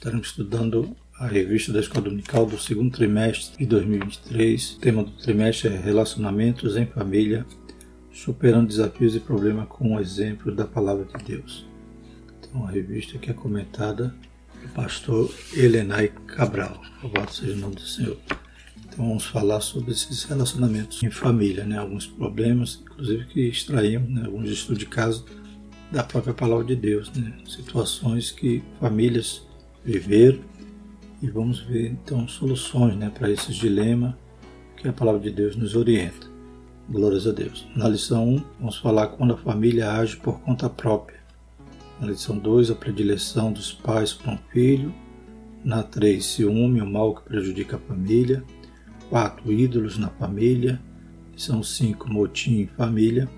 Estaremos estudando a revista da Escola Dominical do segundo trimestre de 2023. O tema do trimestre é Relacionamentos em Família, superando desafios e problemas com o exemplo da Palavra de Deus. Então, a revista que é comentada pelo pastor Elenai Cabral. Louvado seja o nome do Senhor. Então, vamos falar sobre esses relacionamentos em família, né? alguns problemas, inclusive que extraímos, né? alguns estudos de caso da própria Palavra de Deus, né? situações que famílias viveram e vamos ver então soluções né, para esses dilemas que a palavra de Deus nos orienta. Glórias a Deus. Na lição 1, vamos falar quando a família age por conta própria. Na lição 2, a predileção dos pais para um filho. Na 3, ciúme, o mal que prejudica a família. 4, ídolos na família. Lição 5, motim em família.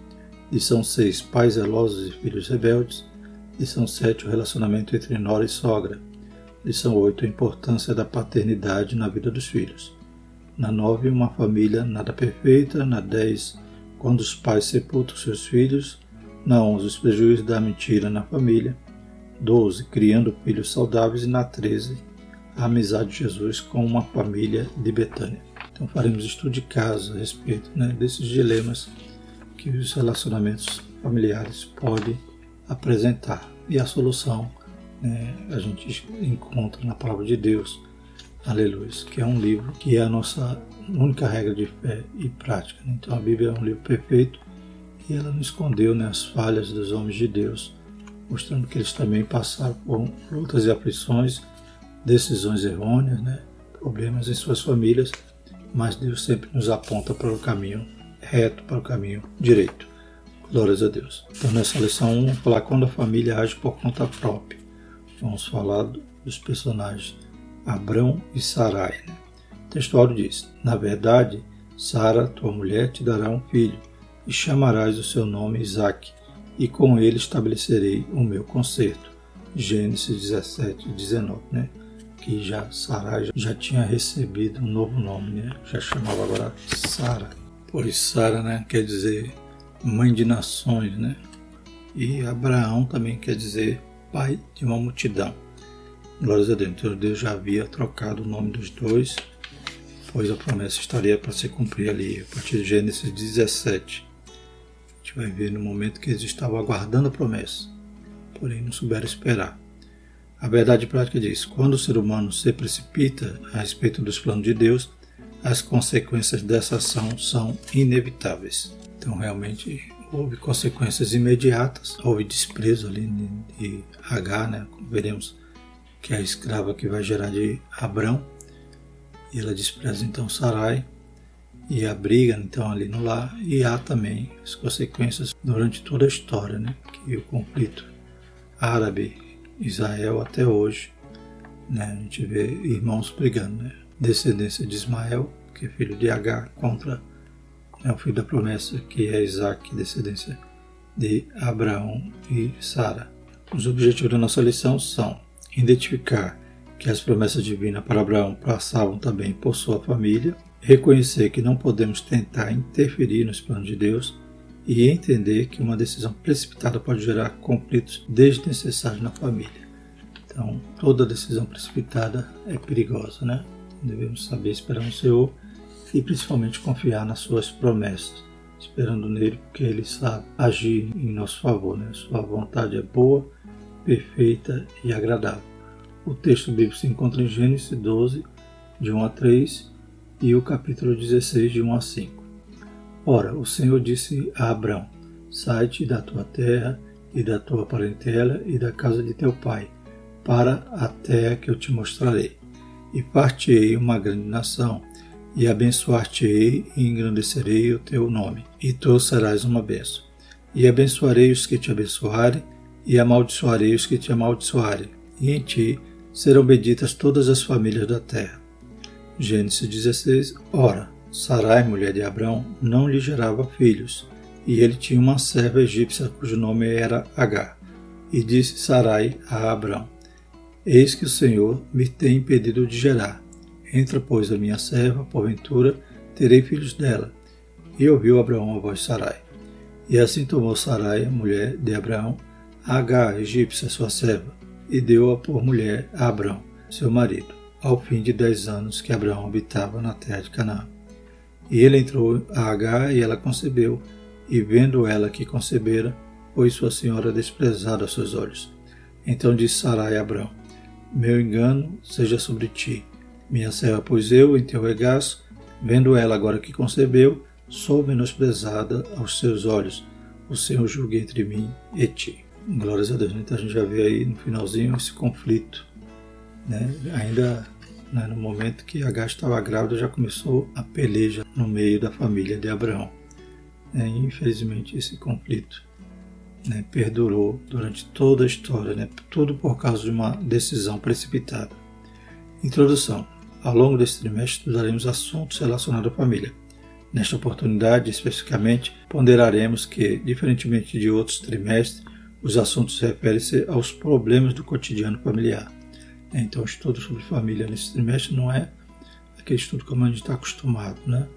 Lição 6, pais zelosos e filhos rebeldes. Lição 7, o relacionamento entre nora e sogra. Lição 8: A importância da paternidade na vida dos filhos. Na 9, uma família nada perfeita. Na 10, quando os pais sepultam seus filhos. Na 11, os prejuízos da mentira na família. 12, criando filhos saudáveis. E na 13, a amizade de Jesus com uma família de Betânia. Então faremos estudo de caso a respeito né, desses dilemas que os relacionamentos familiares podem apresentar e a solução né, a gente encontra na palavra de Deus, aleluia, que é um livro que é a nossa única regra de fé e prática. Né? Então a Bíblia é um livro perfeito e ela não escondeu né, as falhas dos homens de Deus, mostrando que eles também passaram por lutas e aflições, decisões errôneas, né, problemas em suas famílias, mas Deus sempre nos aponta para o caminho reto, para o caminho direito. Glórias a Deus. Então, nessa lição 1, vamos falar quando a família age por conta própria vamos falar dos personagens Abrão e Sarai. Né? O textuário diz: Na verdade, Sara, tua mulher, te dará um filho, e chamarás o seu nome Isaque, e com ele estabelecerei o meu concerto. Gênesis 17, 19, né? Que já Sarai já tinha recebido um novo nome, né? Já chamava agora Sara. Por isso Sara, né, quer dizer mãe de nações, né? E Abraão também quer dizer pai de uma multidão. Glórias a Deus. Então Deus já havia trocado o nome dos dois, pois a promessa estaria para se cumprir ali, a partir de Gênesis 17. A gente vai ver no momento que eles estavam aguardando a promessa, porém não souberam esperar. A verdade prática diz: quando o ser humano se precipita a respeito dos planos de Deus, as consequências dessa ação são inevitáveis. Então, realmente, houve consequências imediatas, houve desprezo ali de H, né? Veremos que é a escrava que vai gerar de Abrão, e ela despreza então Sarai, e a briga então ali no lar, e há também as consequências durante toda a história, né? Que o conflito árabe-Israel até hoje, né? A gente vê irmãos brigando, né? Descendência de Ismael, que é filho de H, contra é o filho da promessa, que é Isaac, descendência de Abraão e Sara. Os objetivos da nossa lição são identificar que as promessas divinas para Abraão passavam também por sua família, reconhecer que não podemos tentar interferir nos planos de Deus e entender que uma decisão precipitada pode gerar conflitos desnecessários na família. Então, toda decisão precipitada é perigosa, né? Devemos saber esperar no Senhor e principalmente confiar nas suas promessas, esperando nele porque ele sabe agir em nosso favor. Né? Sua vontade é boa, perfeita e agradável. O texto bíblico se encontra em Gênesis 12, de 1 a 3 e o capítulo 16, de 1 a 5. Ora, o Senhor disse a Abrão: Sai-te da tua terra e da tua parentela e da casa de teu pai, para a terra que eu te mostrarei. E partirei uma grande nação e abençoar-te-ei e engrandecerei o teu nome, e tu serás uma bênção. E abençoarei os que te abençoarem, e amaldiçoarei os que te amaldiçoarem, e em ti serão benditas todas as famílias da terra. Gênesis 16 Ora, Sarai, mulher de Abrão, não lhe gerava filhos, e ele tinha uma serva egípcia cujo nome era Agar. E disse Sarai a Abrão: Eis que o Senhor me tem impedido de gerar Entra, pois, a minha serva, porventura terei filhos dela. E ouviu Abraão a voz de Sarai. E assim tomou Sarai, a mulher de Abraão, a Agar, egípcia, sua serva, e deu-a por mulher a Abraão. seu marido, ao fim de dez anos que Abraão habitava na terra de Canaã. E ele entrou a Agar e ela concebeu, e vendo ela que concebera, foi sua senhora desprezada aos seus olhos. Então disse Sarai a Abraão: Meu engano seja sobre ti. Minha serva, pois eu, em teu regaço, vendo ela agora que concebeu, sou menosprezada aos seus olhos. O Senhor julgue entre mim e ti. Glórias a Deus. Então a gente já vê aí no finalzinho esse conflito. Né? Ainda né, no momento que Agar estava grávida, já começou a peleja no meio da família de Abraão. É, infelizmente, esse conflito né, perdurou durante toda a história, né, tudo por causa de uma decisão precipitada. Introdução. Ao longo desse trimestre, estudaremos assuntos relacionados à família. Nesta oportunidade, especificamente, ponderaremos que, diferentemente de outros trimestres, os assuntos referem-se aos problemas do cotidiano familiar. Então, o estudo sobre família nesse trimestre não é aquele estudo como a gente está acostumado, né?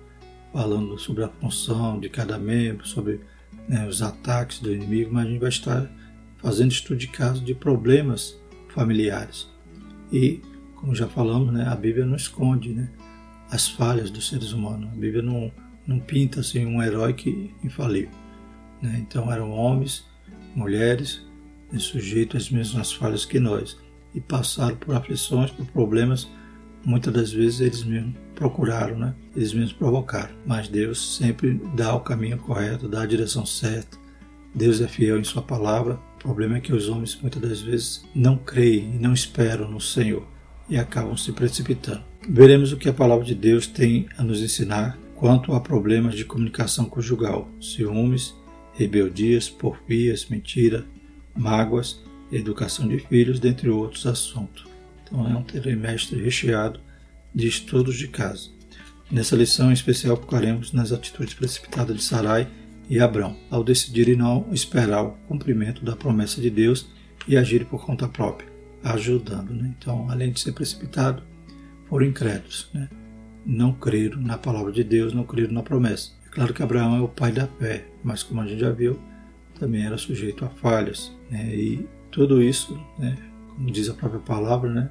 falando sobre a função de cada membro, sobre né, os ataques do inimigo, mas a gente vai estar fazendo estudo de caso de problemas familiares. E, como já falamos, né, a Bíblia não esconde né, as falhas dos seres humanos. A Bíblia não, não pinta assim, um herói que infalível. Né? Então, eram homens, mulheres, né, sujeitos às mesmas falhas que nós e passaram por aflições, por problemas muitas das vezes eles mesmos procuraram, né? Eles mesmos provocaram. Mas Deus sempre dá o caminho correto, dá a direção certa. Deus é fiel em Sua palavra. O problema é que os homens muitas das vezes não creem e não esperam no Senhor e acabam se precipitando. Veremos o que a palavra de Deus tem a nos ensinar quanto a problemas de comunicação conjugal, ciúmes, rebeldias, porfias, mentira, mágoas, educação de filhos, dentre outros assuntos. Então é um trimestre recheado de estudos de casa. Nessa lição em especial focaremos nas atitudes precipitadas de Sarai e Abrão, ao decidirem não esperar o cumprimento da promessa de Deus e agirem por conta própria, ajudando. Né? Então, além de ser precipitado, foram incrédulos. Né? Não creram na palavra de Deus, não creram na promessa. É claro que Abraão é o pai da fé, mas como a gente já viu, também era sujeito a falhas. Né? E tudo isso, né, como diz a própria palavra, né,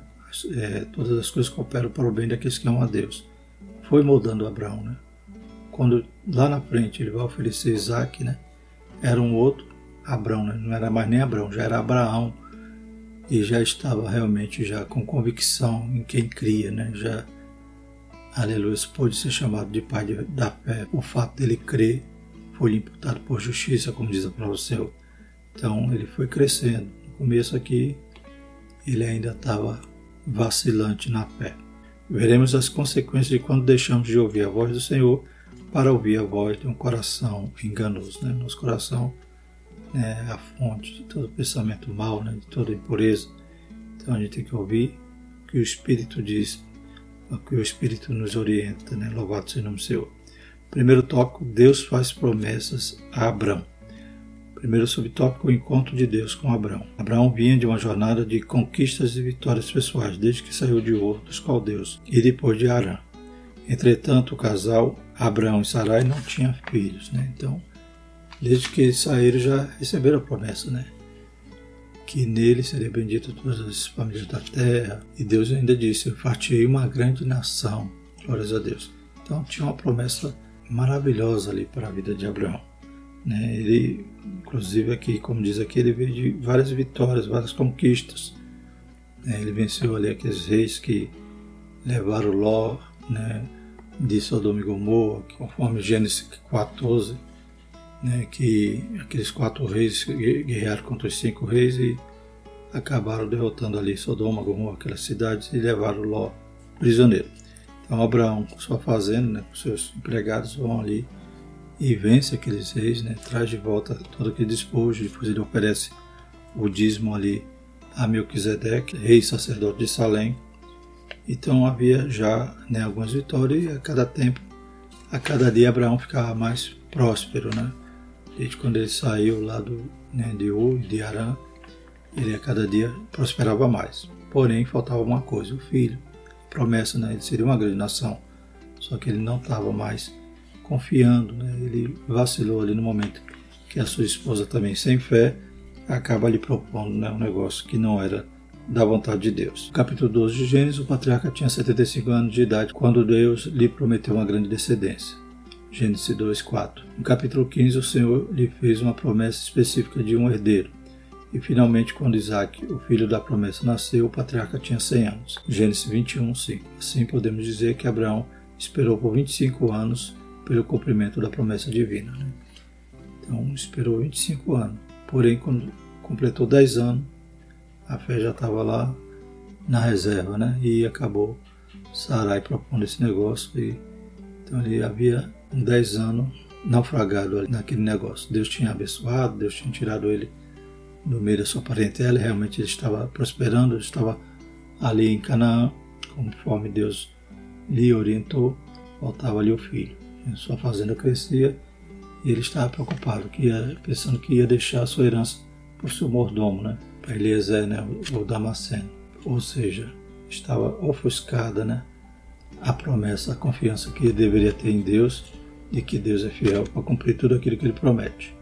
é, todas as coisas cooperam para o bem daqueles que amam a Deus. Foi moldando Abraão, né? Quando lá na frente ele vai oferecer Isaac, né? Era um outro Abraão, né? Não era mais nem Abraão, já era Abraão e já estava realmente já com convicção em quem cria, né? Já, aleluia, pôde ser chamado de pai de, da fé. O fato dele crer foi imputado por justiça, como diz a palavra do Senhor. Então ele foi crescendo. No começo aqui ele ainda estava vacilante na fé. Veremos as consequências de quando deixamos de ouvir a voz do Senhor para ouvir a voz de um coração enganoso. Né? Nosso coração é a fonte de todo pensamento mal, né? de toda impureza. Então a gente tem que ouvir o que o Espírito diz, o que o Espírito nos orienta. Né? Louvado seja o nome do Senhor. Primeiro tópico: Deus faz promessas a Abraão. Primeiro subtópico, o encontro de Deus com Abraão. Abraão vinha de uma jornada de conquistas e vitórias pessoais, desde que saiu de Ur dos Caldeus e depois de Arã. Entretanto, o casal Abraão e Sarai não tinha filhos, né? Então, desde que saíram já receberam a promessa, né? Que nele seria bendito todas as famílias da terra. E Deus ainda disse: Eu fartei uma grande nação. Glórias a Deus. Então, tinha uma promessa maravilhosa ali para a vida de Abraão. Né? Ele, inclusive aqui, como diz aqui, ele veio de várias vitórias, várias conquistas. Né? Ele venceu ali aqueles reis que levaram Ló né, de Sodoma e Gomorra, conforme Gênesis 14, né, que aqueles quatro reis guerrearam contra os cinco reis e acabaram derrotando ali Sodoma, Gomorra, aquelas cidades e levaram Ló prisioneiro. Então Abraão, com sua fazenda, né, com seus empregados, vão ali e vence aqueles reis, né, traz de volta todo aquele despojo, depois ele oferece o dízimo ali a Melquisedeque, rei sacerdote de Salém. Então havia já né, algumas vitórias e a cada tempo, a cada dia Abraão ficava mais próspero, né? Desde quando ele saiu lá do, né, de Ur, de Arã, ele a cada dia prosperava mais. Porém, faltava uma coisa, o filho. Promessa, né? Ele seria uma grande nação. Só que ele não estava mais confiando, né? ele vacilou ali no momento que a sua esposa também sem fé acaba lhe propondo né, um negócio que não era da vontade de Deus. No capítulo 12 de Gênesis, o patriarca tinha 75 anos de idade quando Deus lhe prometeu uma grande descendência. Gênesis 2, 4. No capítulo 15, o Senhor lhe fez uma promessa específica de um herdeiro. E finalmente, quando Isaac, o filho da promessa, nasceu, o patriarca tinha 100 anos. Gênesis 21, 5. Assim podemos dizer que Abraão esperou por 25 anos pelo cumprimento da promessa divina. Né? Então, esperou 25 anos. Porém, quando completou 10 anos, a fé já estava lá na reserva, né? E acabou Sarai propondo esse negócio. E, então, ele havia 10 anos naufragado ali naquele negócio. Deus tinha abençoado, Deus tinha tirado ele no meio da sua parentela, realmente ele estava prosperando, estava ali em Canaã, conforme Deus lhe orientou, faltava ali o filho. Sua fazenda crescia e ele estava preocupado, que ia, pensando que ia deixar a sua herança para o seu mordomo, né? para Eliezer, né? o Damasceno. Ou seja, estava ofuscada né? A promessa, a confiança que ele deveria ter em Deus e que Deus é fiel para cumprir tudo aquilo que ele promete.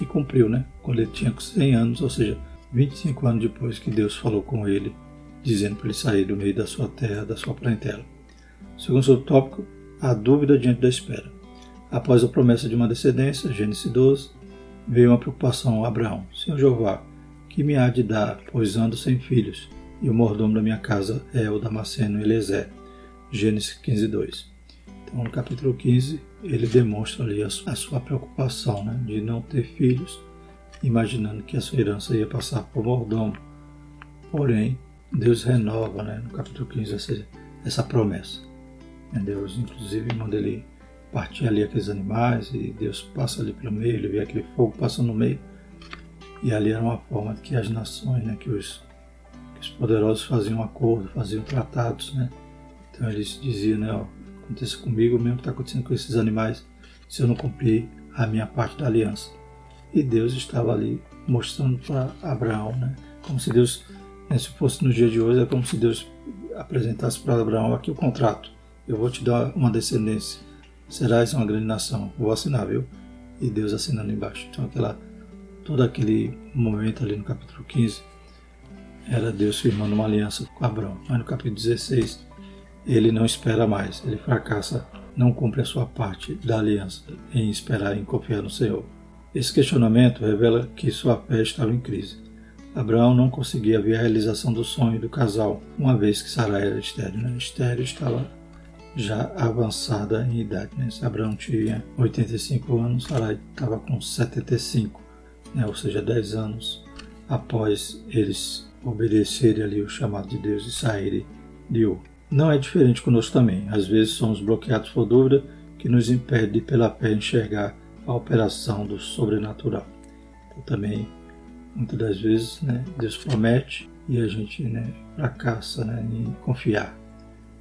E cumpriu, né? Quando ele tinha 100 anos, ou seja, 25 anos depois que Deus falou com ele, dizendo para ele sair do meio da sua terra, da sua parentela. Segundo subtópico, a dúvida diante da espera. Após a promessa de uma descendência, Gênesis 12, veio uma preocupação a Abraão. Senhor Jeová, que me há de dar, pois ando sem filhos, e o mordomo da minha casa é o Damasceno Eliezer. Gênesis 15, 2. Então, no capítulo 15, ele demonstra ali a sua preocupação né, de não ter filhos, imaginando que a sua herança ia passar por mordomo. Porém, Deus renova né, no capítulo 15 essa, essa promessa. Deus, inclusive, manda ele partir ali aqueles animais e Deus passa ali pelo meio, ele vê aquele fogo passando no meio. E ali era uma forma que as nações, né, que, os, que os poderosos faziam acordo, faziam tratados. Né? Então eles diziam, né, ó, aconteça comigo o mesmo que está acontecendo com esses animais se eu não cumprir a minha parte da aliança. E Deus estava ali mostrando para Abraão, né? Como se Deus, né, se fosse no dia de hoje, é como se Deus apresentasse para Abraão aqui o contrato. Eu vou te dar uma descendência. Serás uma grande nação. Vou assinar, viu? E Deus assinando embaixo. Então aquela todo aquele momento ali no capítulo 15 era Deus firmando uma aliança com Abraão. Mas no capítulo 16 ele não espera mais, ele fracassa, não cumpre a sua parte da aliança em esperar e confiar no Senhor. Esse questionamento revela que sua fé estava em crise. Abraão não conseguia ver a realização do sonho do casal, uma vez que Sarai era estéril. Né? Estéril estava já avançada em idade. Né? Abraão tinha 85 anos, Sarai estava com 75, né? ou seja, 10 anos após eles obedecerem ali o chamado de Deus e saírem de Ur. Não é diferente conosco também. Às vezes somos bloqueados por dúvida que nos impede pela fé enxergar a operação do sobrenatural. Então, também, muitas das vezes, né, Deus promete e a gente né, fracassa né, em confiar.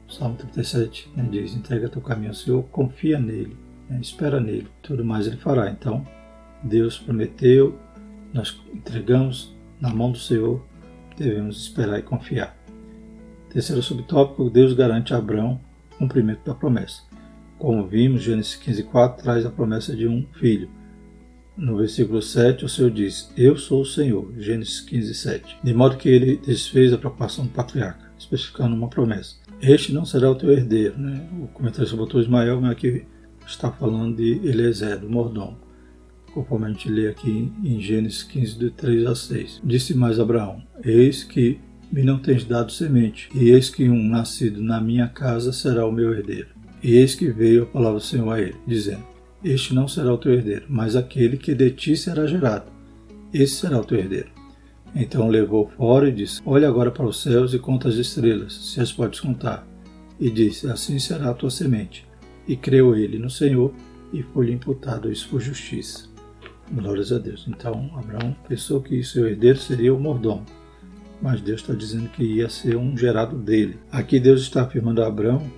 O Salmo 37 né, diz: entrega teu caminho ao Senhor, confia nele, né, espera nele, tudo mais ele fará. Então, Deus prometeu, nós entregamos na mão do Senhor, devemos esperar e confiar. Terceiro subtópico, Deus garante a Abraão o cumprimento da promessa. Como vimos, Gênesis 15,4 traz a promessa de um filho. No versículo 7, o Senhor diz: Eu sou o Senhor, Gênesis 15,7. De modo que ele desfez a preocupação do patriarca, especificando uma promessa. Este não será o teu herdeiro. Né? O comentário sobre o Ismael, mas aqui está falando de Eliezer, do mordomo. Conforme a gente lê aqui em Gênesis 15, de 3 a 6. Disse mais Abraão: Eis que me não tens dado semente, e eis que um nascido na minha casa será o meu herdeiro. E eis que veio a palavra do Senhor a ele, dizendo: Este não será o teu herdeiro, mas aquele que de ti será gerado. Esse será o teu herdeiro. Então levou fora e disse: Olha agora para os céus e conta as estrelas, se as podes contar. E disse: Assim será a tua semente. E creu ele no Senhor, e foi-lhe imputado isso por justiça. Glórias a Deus. Então Abraão pensou que seu herdeiro seria o mordomo mas Deus está dizendo que ia ser um gerado dele. Aqui Deus está afirmando a Abraão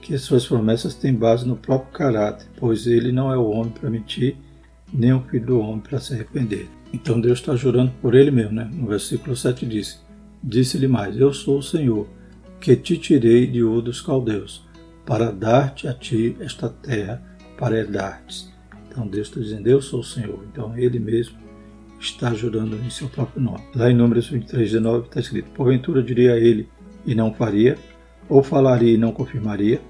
que as suas promessas têm base no próprio caráter, pois ele não é o homem para mentir, nem o filho do homem para se arrepender. Então Deus está jurando por ele mesmo, né? No versículo 7 diz: Disse-lhe mais: Eu sou o Senhor, que te tirei de Ur dos caldeus, para dar-te a ti esta terra para herdar-te. Então Deus está dizendo: Eu sou o Senhor. Então Ele mesmo está jurando em seu próprio nome. Lá em Números 23, 19 está escrito: Porventura diria ele e não faria, ou falaria e não confirmaria.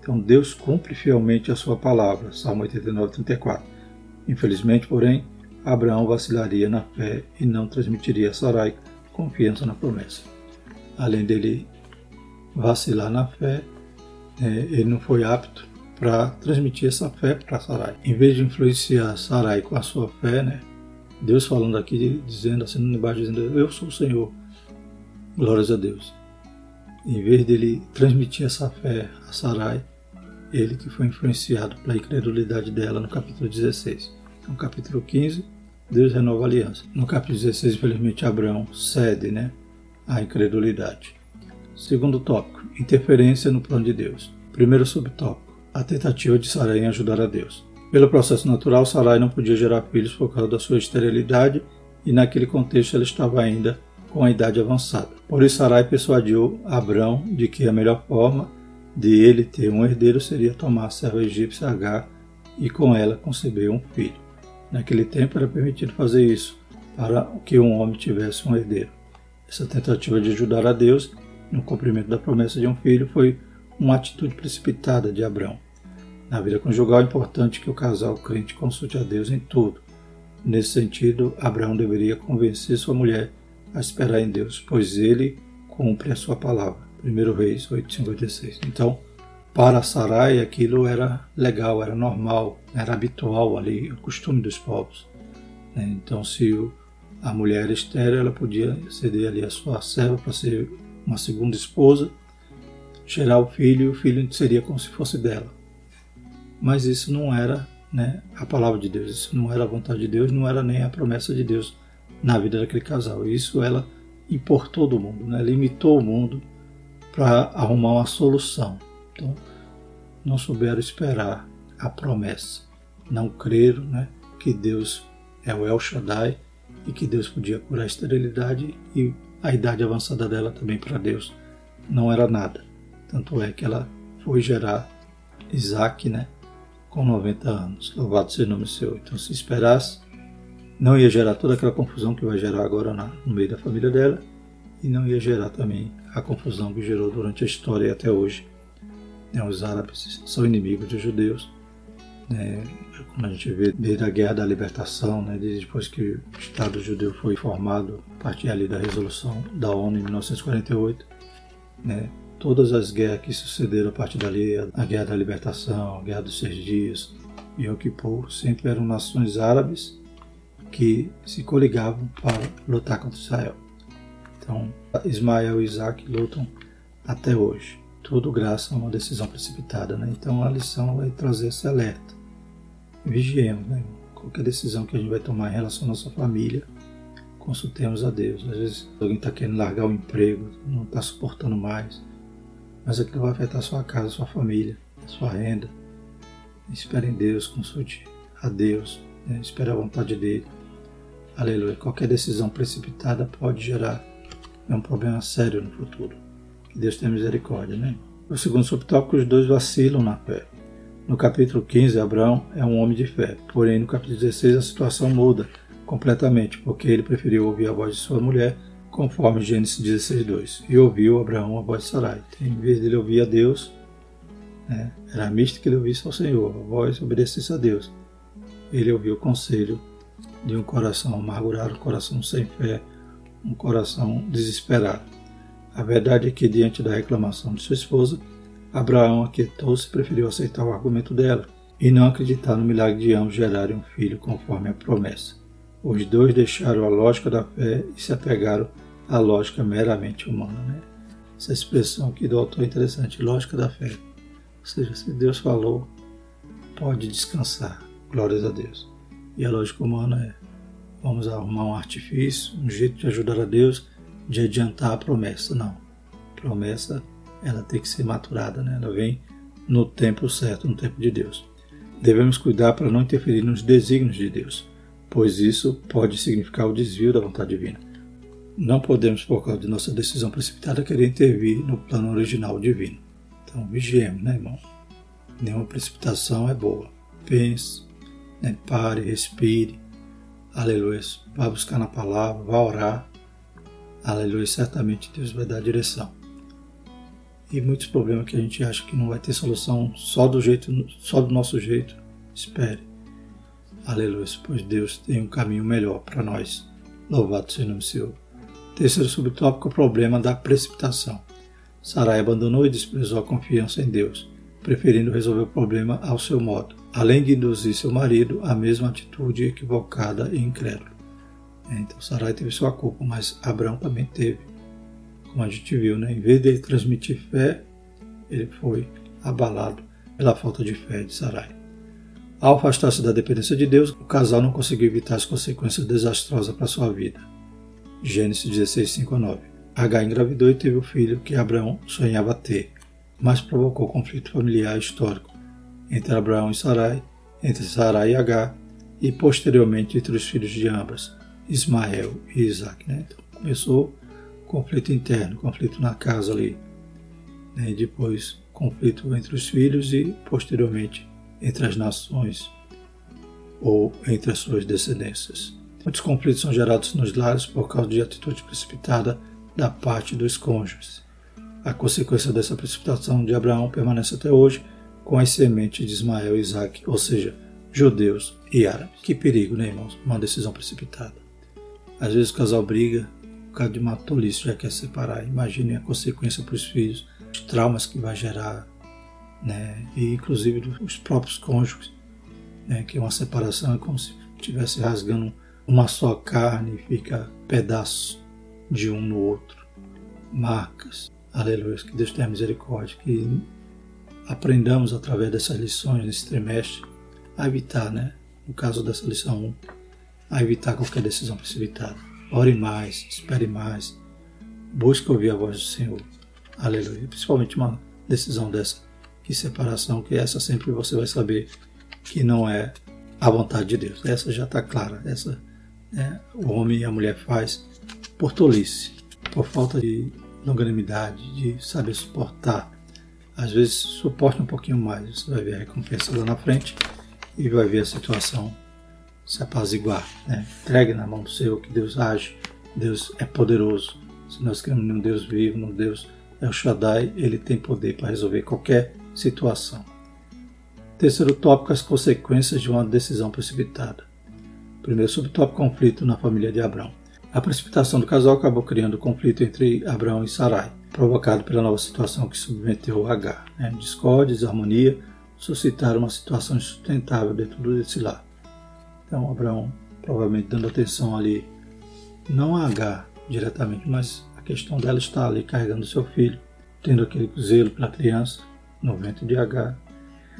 Então Deus cumpre fielmente a sua palavra. Salmo 89, 34. Infelizmente, porém, Abraão vacilaria na fé e não transmitiria a Sarai confiança na promessa. Além dele vacilar na fé, é, ele não foi apto para transmitir essa fé para Sarai. Em vez de influenciar Sarai com a sua fé, né, Deus falando aqui, dizendo, assim embaixo, dizendo, eu sou o Senhor, glórias a Deus. Em vez dele transmitir essa fé a Sarai, ele que foi influenciado pela incredulidade dela no capítulo 16. No capítulo 15, Deus renova a aliança. No capítulo 16, infelizmente, Abraão cede né, à incredulidade. Segundo tópico, interferência no plano de Deus. Primeiro subtópico, a tentativa de Sarai em ajudar a Deus. Pelo processo natural, Sarai não podia gerar filhos por causa da sua esterilidade e naquele contexto ela estava ainda com a idade avançada. Por isso, Sarai persuadiu Abraão de que a melhor forma de ele ter um herdeiro seria tomar a serva egípcia Agar e com ela conceber um filho. Naquele tempo era permitido fazer isso, para que um homem tivesse um herdeiro. Essa tentativa de ajudar a Deus no cumprimento da promessa de um filho foi uma atitude precipitada de Abraão. Na vida conjugal é importante que o casal crente consulte a Deus em tudo. Nesse sentido, Abraão deveria convencer sua mulher a esperar em Deus, pois ele cumpre a sua palavra. 1 Reis 8,56. Então, para Sarai aquilo era legal, era normal, era habitual ali, o costume dos povos. Né? Então, se a mulher era estéreo, ela podia ceder ali a sua serva para ser uma segunda esposa, gerar o filho e o filho seria como se fosse dela. Mas isso não era né, a palavra de Deus, isso não era a vontade de Deus, não era nem a promessa de Deus na vida daquele casal. Isso ela importou do mundo, né, limitou o mundo para arrumar uma solução. Então, não souberam esperar a promessa, não creram né, que Deus é o El Shaddai e que Deus podia curar a esterilidade e a idade avançada dela também para Deus não era nada. Tanto é que ela foi gerar Isaac, né, com 90 anos. Louvado seja o nome seu. Então, se esperasse, não ia gerar toda aquela confusão que vai gerar agora na, no meio da família dela e não ia gerar também a confusão que gerou durante a história e até hoje. Né, os árabes são inimigos dos judeus. Né, como a gente vê desde a Guerra da Libertação, né, desde depois que o Estado judeu foi formado, a partir ali da resolução da ONU em 1948, né, todas as guerras que sucederam a partir dali, a Guerra da Libertação, a Guerra dos Seis Dias e o Kippur, sempre eram nações árabes que se coligavam para lutar contra Israel. Então, Ismael e Isaac lutam até hoje. Tudo graças a uma decisão precipitada. Né? Então, a lição vai trazer esse alerta. Vigiemos, né? Qualquer decisão que a gente vai tomar em relação à nossa família, consultemos a Deus. Às vezes alguém está querendo largar o emprego, não está suportando mais, mas aquilo vai afetar sua casa, sua família, sua renda. Espere em Deus, consulte a Deus, né? espere a vontade dele. Aleluia. Qualquer decisão precipitada pode gerar um problema sério no futuro. Que Deus tenha misericórdia, né? O segundo subtópico, os dois vacilam na fé. No capítulo 15, Abraão é um homem de fé, porém no capítulo 16 a situação muda completamente, porque ele preferiu ouvir a voz de sua mulher, conforme Gênesis 16, 2, e ouviu Abraão a voz de Sarai. Em vez dele ouvir a Deus, né, era misto que ele ouvisse ao Senhor, a voz obedecesse a Deus. Ele ouviu o conselho de um coração amargurado, um coração sem fé, um coração desesperado. A verdade é que, diante da reclamação de sua esposa, Abraão aquietou-se e preferiu aceitar o argumento dela e não acreditar no milagre de ambos gerarem um filho conforme a promessa. Os dois deixaram a lógica da fé e se apegaram à lógica meramente humana. Né? Essa expressão aqui do autor é interessante, lógica da fé. Ou seja, se Deus falou, pode descansar. Glórias a Deus. E a lógica humana é vamos arrumar um artifício, um jeito de ajudar a Deus, de adiantar a promessa. Não. A promessa, ela tem que ser maturada, né? ela vem no tempo certo, no tempo de Deus. Devemos cuidar para não interferir nos desígnios de Deus, pois isso pode significar o desvio da vontade divina. Não podemos, por causa de nossa decisão precipitada, querer intervir no plano original divino. Então, vigiemos, né, irmão? Nenhuma precipitação é boa. Pense, né, pare, respire, aleluia, vá buscar na palavra, vá orar, aleluia, certamente Deus vai dar direção. E muitos problemas que a gente acha que não vai ter solução só do jeito, só do nosso jeito, espere. Aleluia, pois Deus tem um caminho melhor para nós. Louvado seja o nome do Senhor. Terceiro subtópico, o problema da precipitação. Sarai abandonou e desprezou a confiança em Deus, preferindo resolver o problema ao seu modo, além de induzir seu marido à mesma atitude equivocada e incrédula. Então Sarai teve sua culpa, mas Abraão também teve. Como a gente viu, né? em vez de ele transmitir fé, ele foi abalado pela falta de fé de Sarai. Ao afastar-se da dependência de Deus, o casal não conseguiu evitar as consequências desastrosas para sua vida. Gênesis 16, 5 a 9. H engravidou e teve o filho que Abraão sonhava ter, mas provocou conflito familiar histórico entre Abraão e Sarai, entre Sarai e H, e posteriormente entre os filhos de ambas, Ismael e Isaac. Né? Então começou conflito interno, conflito na casa ali, né? e depois conflito entre os filhos e posteriormente entre as nações ou entre as suas descendências. Muitos conflitos são gerados nos lares por causa de atitude precipitada da parte dos cônjuges. A consequência dessa precipitação de Abraão permanece até hoje com as sementes de Ismael e Isaac, ou seja, judeus e árabes. Que perigo, né, irmãos? Uma decisão precipitada. Às vezes o casal briga por causa de uma tolice, já quer separar. Imagine a consequência para os filhos, os traumas que vai gerar, né? E inclusive dos próprios cônjuges, né? Que uma separação é como se estivesse rasgando uma só carne, fica pedaço de um no outro, marcas. Aleluia, que Deus tenha misericórdia, que aprendamos através dessas lições nesse trimestre a evitar, né? No caso dessa lição 1, a evitar qualquer decisão precipitada. Ore mais, espere mais, busque ouvir a voz do Senhor. Aleluia. Principalmente uma decisão dessa que separação, que essa sempre você vai saber que não é a vontade de Deus. Essa já está clara. Essa né, o homem e a mulher faz por tolice, por falta de longanimidade, de saber suportar. Às vezes suporte um pouquinho mais, você vai ver a recompensa lá na frente e vai ver a situação se apaziguar. Né? Entregue na mão do Senhor que Deus age, Deus é poderoso. Se nós queremos num Deus vivo, num Deus El Shaddai, ele tem poder para resolver qualquer situação. Terceiro tópico, as consequências de uma decisão precipitada. Primeiro subtópico, conflito na família de Abraão. A precipitação do casal acabou criando conflito entre Abraão e Sarai, provocado pela nova situação que submeteu Agar. Né? Discórdia, desarmonia suscitaram uma situação insustentável dentro desse lar. Então, Abraão, provavelmente dando atenção ali, não a Agar diretamente, mas a questão dela estar ali carregando seu filho, tendo aquele zelo pela criança, no ventre de H.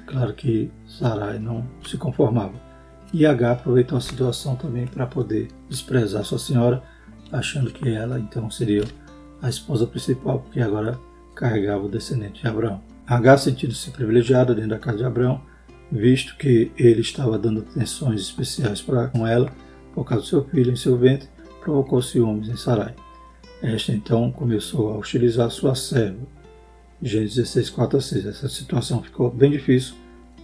Claro que Sarai não se conformava. E H aproveitou a situação também para poder desprezar sua senhora, achando que ela então seria a esposa principal, porque agora carregava o descendente de Abraão. H, sentindo-se privilegiada dentro da casa de Abraão, visto que ele estava dando atenções especiais para com ela por causa do seu filho em seu ventre, provocou ciúmes em Sarai. Esta então começou a hostilizar sua serva, Gênesis 16, 4 a 6. Essa situação ficou bem difícil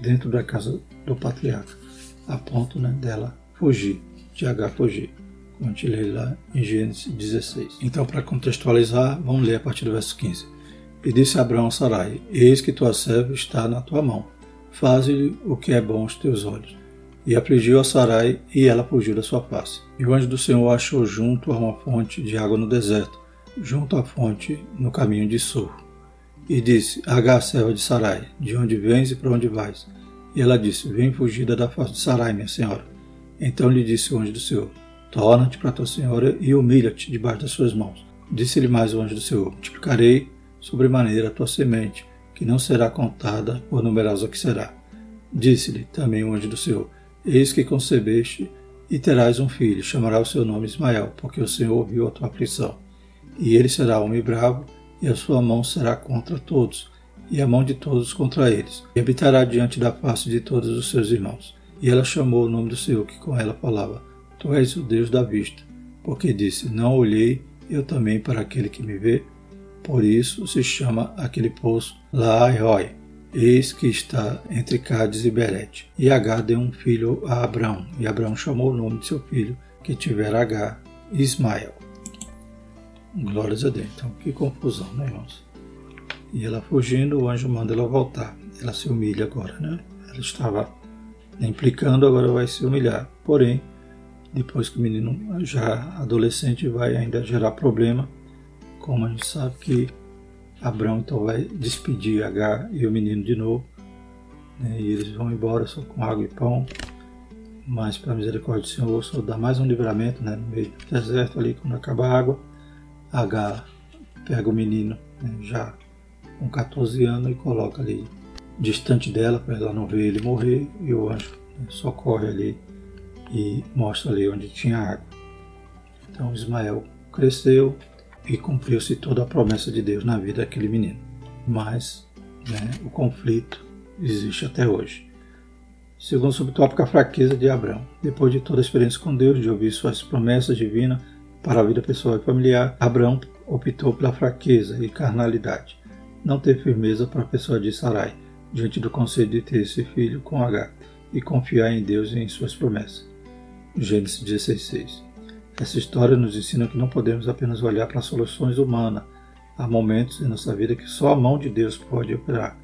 dentro da casa do patriarca, a ponto né, dela fugir, de H fugir, como a gente lê lá em Gênesis 16. Então, para contextualizar, vamos ler a partir do verso 15. E disse Abraão a Sarai: Eis que tua serva está na tua mão, faze-lhe o que é bom aos teus olhos. E afligiu a Sarai, e ela fugiu da sua face. E o anjo do Senhor achou junto a uma fonte de água no deserto, junto à fonte no caminho de Sur e disse: Agar, serva de Sarai, de onde vens e para onde vais? E ela disse: Vem fugida da face de Sarai, minha senhora. Então lhe disse o anjo do Senhor: Torna-te para tua senhora e humilha-te debaixo das suas mãos. Disse-lhe mais o anjo do Senhor: Multiplicarei sobremaneira a tua semente, que não será contada por numerosa que será. Disse-lhe também o anjo do Senhor: Eis que concebeste e terás um filho, chamará o seu nome Ismael, porque o Senhor ouviu a tua aflição. E ele será homem bravo e a sua mão será contra todos, e a mão de todos contra eles, e habitará diante da face de todos os seus irmãos. E ela chamou o nome do Senhor que com ela falava: Tu és o Deus da vista. Porque disse: Não olhei eu também para aquele que me vê. Por isso se chama aquele poço Laai Eis que está entre Cádiz e Berete. E H deu um filho a Abraão, e Abraão chamou o nome de seu filho, que tivera H, Ismael. Glórias a Deus. Então, que confusão, né, irmãos? E ela fugindo, o anjo manda ela voltar. Ela se humilha agora, né? Ela estava implicando, agora vai se humilhar. Porém, depois que o menino já adolescente vai ainda gerar problema, como a gente sabe que Abraão então vai despedir H e o menino de novo, né, e eles vão embora só com água e pão, mas para misericórdia do Senhor só dá mais um livramento né, no meio do deserto ali, quando acaba a água, H pega o menino né, já com 14 anos e coloca ali distante dela para ela não ver ele morrer e o anjo socorre ali e mostra ali onde tinha água. Então Ismael cresceu, e cumpriu-se toda a promessa de Deus na vida daquele menino. Mas né, o conflito existe até hoje. Segundo subtópico, a fraqueza de Abraão. Depois de toda a experiência com Deus, de ouvir suas promessas divinas para a vida pessoal e familiar, Abraão optou pela fraqueza e carnalidade. Não teve firmeza para de Sarai, diante do conselho de ter esse filho com H, e confiar em Deus e em suas promessas. Gênesis 16,6 essa história nos ensina que não podemos apenas olhar para soluções humanas. Há momentos em nossa vida que só a mão de Deus pode operar.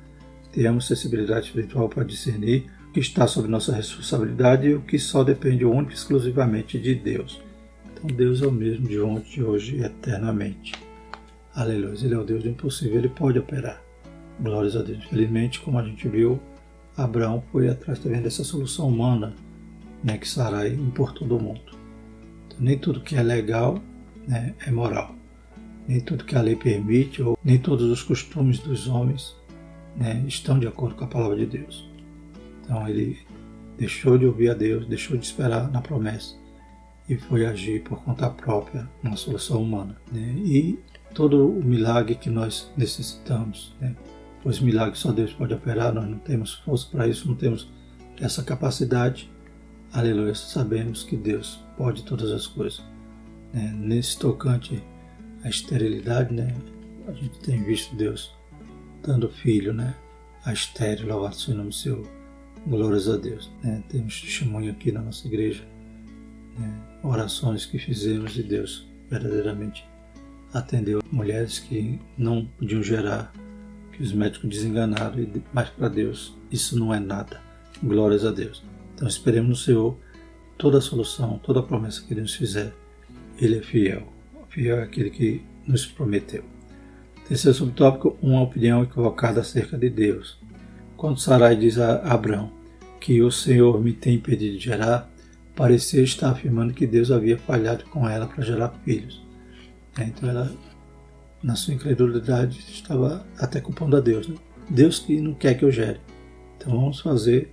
Tenhamos sensibilidade espiritual para discernir o que está sob nossa responsabilidade e o que só depende única e exclusivamente de Deus. Então Deus é o mesmo de ontem, de hoje e eternamente. Aleluia. Ele é o Deus do impossível, ele pode operar. Glórias a Deus. Infelizmente, como a gente viu, Abraão foi atrás também dessa solução humana né, que Sarai importou do mundo. Nem tudo que é legal né, é moral. Nem tudo que a lei permite, ou nem todos os costumes dos homens né, estão de acordo com a palavra de Deus. Então ele deixou de ouvir a Deus, deixou de esperar na promessa e foi agir por conta própria na solução humana. Né? E todo o milagre que nós necessitamos, né? pois milagre só Deus pode operar, nós não temos força para isso, não temos essa capacidade. Aleluia, sabemos que Deus pode todas as coisas. Né? Nesse tocante à esterilidade, né? a gente tem visto Deus dando filho né? a estéreo, louvado seja o nome seu, glórias a Deus. Né? Temos testemunho aqui na nossa igreja, né? orações que fizemos e Deus verdadeiramente atendeu mulheres que não podiam gerar, que os médicos desenganaram, mas para Deus isso não é nada. Glórias a Deus. Então esperemos no Senhor toda a solução, toda a promessa que Ele nos fizer, Ele é fiel. Fiel é aquele que nos prometeu. Terceiro subtópico, uma opinião equivocada acerca de Deus. Quando Sarai diz a Abraão que o Senhor me tem impedido de gerar, parecia estar afirmando que Deus havia falhado com ela para gerar filhos. É, então ela, na sua incredulidade, estava até culpando a Deus. Né? Deus que não quer que eu gere. Então vamos fazer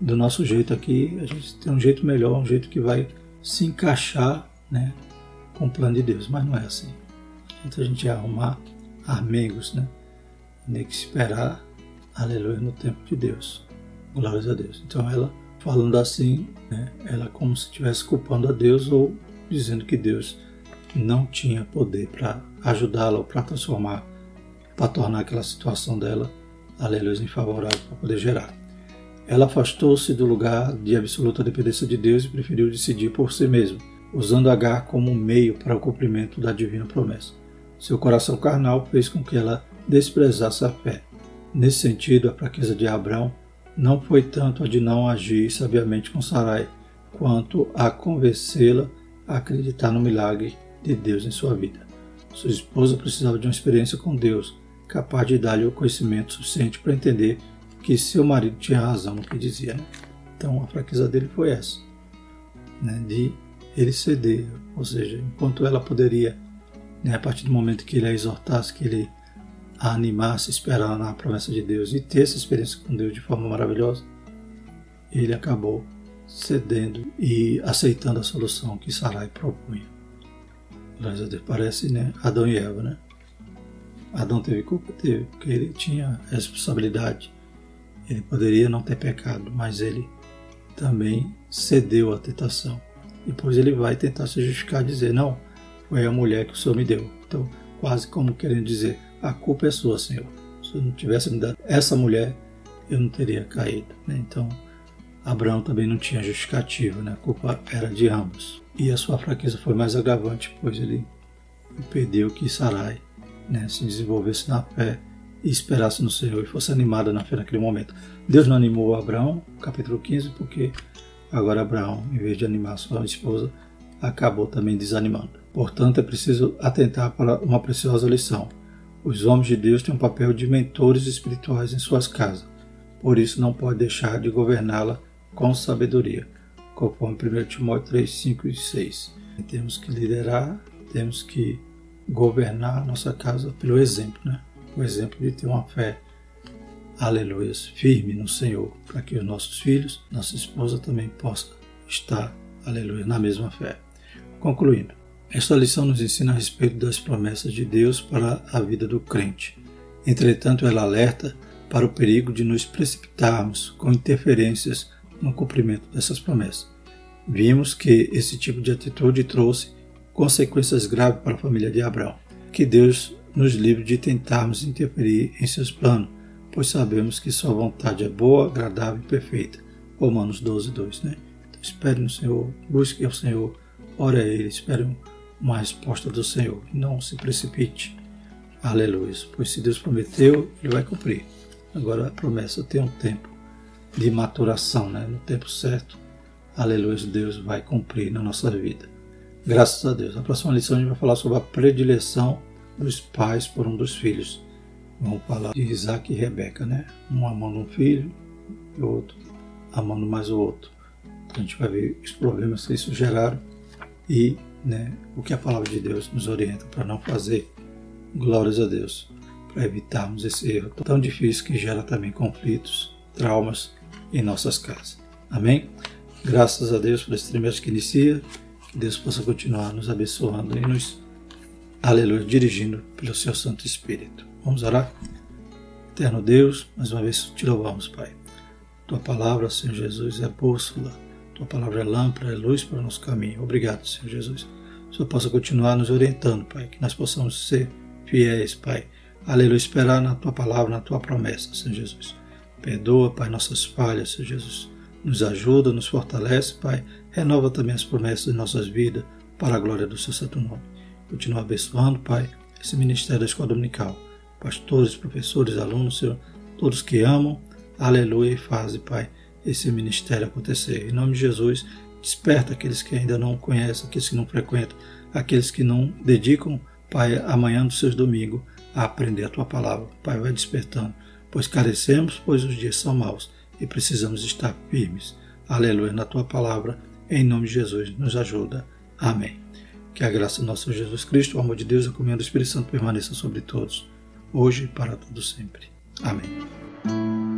do nosso jeito aqui, a gente tem um jeito melhor, um jeito que vai se encaixar né, com o plano de Deus, mas não é assim. Então a gente arrumar armegos, né? Tem que esperar, aleluia, no tempo de Deus. Glórias a Deus. Então ela, falando assim, né, ela como se estivesse culpando a Deus ou dizendo que Deus não tinha poder para ajudá-la ou para transformar, para tornar aquela situação dela, aleluia, infavorável para poder gerar. Ela afastou-se do lugar de absoluta dependência de Deus e preferiu decidir por si mesma, usando Agar como meio para o cumprimento da divina promessa. Seu coração carnal fez com que ela desprezasse a fé. Nesse sentido, a fraqueza de Abraão não foi tanto a de não agir sabiamente com Sarai, quanto a convencê-la a acreditar no milagre de Deus em sua vida. Sua esposa precisava de uma experiência com Deus, capaz de dar-lhe o conhecimento suficiente para entender que seu marido tinha razão no que dizia. Né? Então a fraqueza dele foi essa, né? de ele ceder, ou seja, enquanto ela poderia, né, a partir do momento que ele a exortasse, que ele a animasse, esperar na promessa de Deus e ter essa experiência com Deus de forma maravilhosa, ele acabou cedendo e aceitando a solução que Sarai propunha. Graças a Deus, parece né, Adão e Eva, né? Adão teve culpa? Teve, porque ele tinha responsabilidade ele poderia não ter pecado, mas ele também cedeu à tentação. Depois ele vai tentar se justificar, dizer: Não, foi a mulher que o Senhor me deu. Então, quase como querendo dizer: A culpa é sua, Senhor. Se eu não tivesse me dado essa mulher, eu não teria caído. Né? Então, Abraão também não tinha justificativa, né? a culpa era de ambos. E a sua fraqueza foi mais agravante, pois ele pediu que Sarai né, se desenvolvesse na fé e esperasse no Senhor e fosse animada na fé naquele momento. Deus não animou Abraão, capítulo 15, porque agora Abraão, em vez de animar sua esposa, acabou também desanimando. Portanto, é preciso atentar para uma preciosa lição. Os homens de Deus têm um papel de mentores espirituais em suas casas, por isso não pode deixar de governá-la com sabedoria, conforme 1 Timóteo 3, 5 e 6. Temos que liderar, temos que governar a nossa casa pelo exemplo, né? O exemplo de ter uma fé, aleluia, firme no Senhor, para que os nossos filhos, nossa esposa também possa estar, aleluia, na mesma fé. Concluindo, esta lição nos ensina a respeito das promessas de Deus para a vida do crente. Entretanto, ela alerta para o perigo de nos precipitarmos com interferências no cumprimento dessas promessas. Vimos que esse tipo de atitude trouxe consequências graves para a família de Abraão. Que Deus nos livre de tentarmos interferir em seus planos, pois sabemos que sua vontade é boa, agradável e perfeita. Romanos 12, 2. Né? Então, espere no Senhor, busque ao Senhor, ore a Ele, espere uma resposta do Senhor. Não se precipite. Aleluia. Pois se Deus prometeu, Ele vai cumprir. Agora a promessa tem um tempo de maturação, né? no tempo certo. Aleluia, Deus vai cumprir na nossa vida. Graças a Deus. Na próxima lição a gente vai falar sobre a predileção dos pais por um dos filhos. Vamos falar de Isaac e Rebeca, né? Um amando um filho e o outro amando mais o outro. Então a gente vai ver os problemas que isso geraram e né, o que a palavra de Deus nos orienta para não fazer. Glórias a Deus. Para evitarmos esse erro tão difícil que gera também conflitos, traumas em nossas casas. Amém? Graças a Deus por esse trimestre que inicia. Que Deus possa continuar nos abençoando e nos, aleluia, dirigindo pelo seu Santo Espírito. Vamos orar? Eterno Deus, mais uma vez te louvamos, Pai. Tua palavra, Senhor Jesus, é bússola. Tua palavra é lâmpada, é luz para o nosso caminho. Obrigado, Senhor Jesus. Que o Senhor possa continuar nos orientando, Pai. Que nós possamos ser fiéis, Pai. Aleluia, esperar na Tua palavra, na Tua promessa, Senhor Jesus. Perdoa, Pai, nossas falhas, Senhor Jesus. Nos ajuda, nos fortalece, Pai. Renova também as promessas de nossas vidas para a glória do seu santo nome. Continua abençoando, Pai, esse ministério da escola dominical. Pastores, professores, alunos, Senhor, todos que amam, aleluia, e fazem, Pai, esse ministério acontecer. Em nome de Jesus, desperta aqueles que ainda não conhecem, aqueles que não frequentam, aqueles que não dedicam, Pai, amanhã dos seus domingos a aprender a tua palavra. Pai, vai despertando pois carecemos, pois os dias são maus e precisamos estar firmes. Aleluia, na tua palavra, em nome de Jesus, nos ajuda. Amém. Que a graça do nosso Jesus Cristo, o amor de Deus a comunhão do Espírito Santo permaneça sobre todos, hoje e para todo sempre. Amém.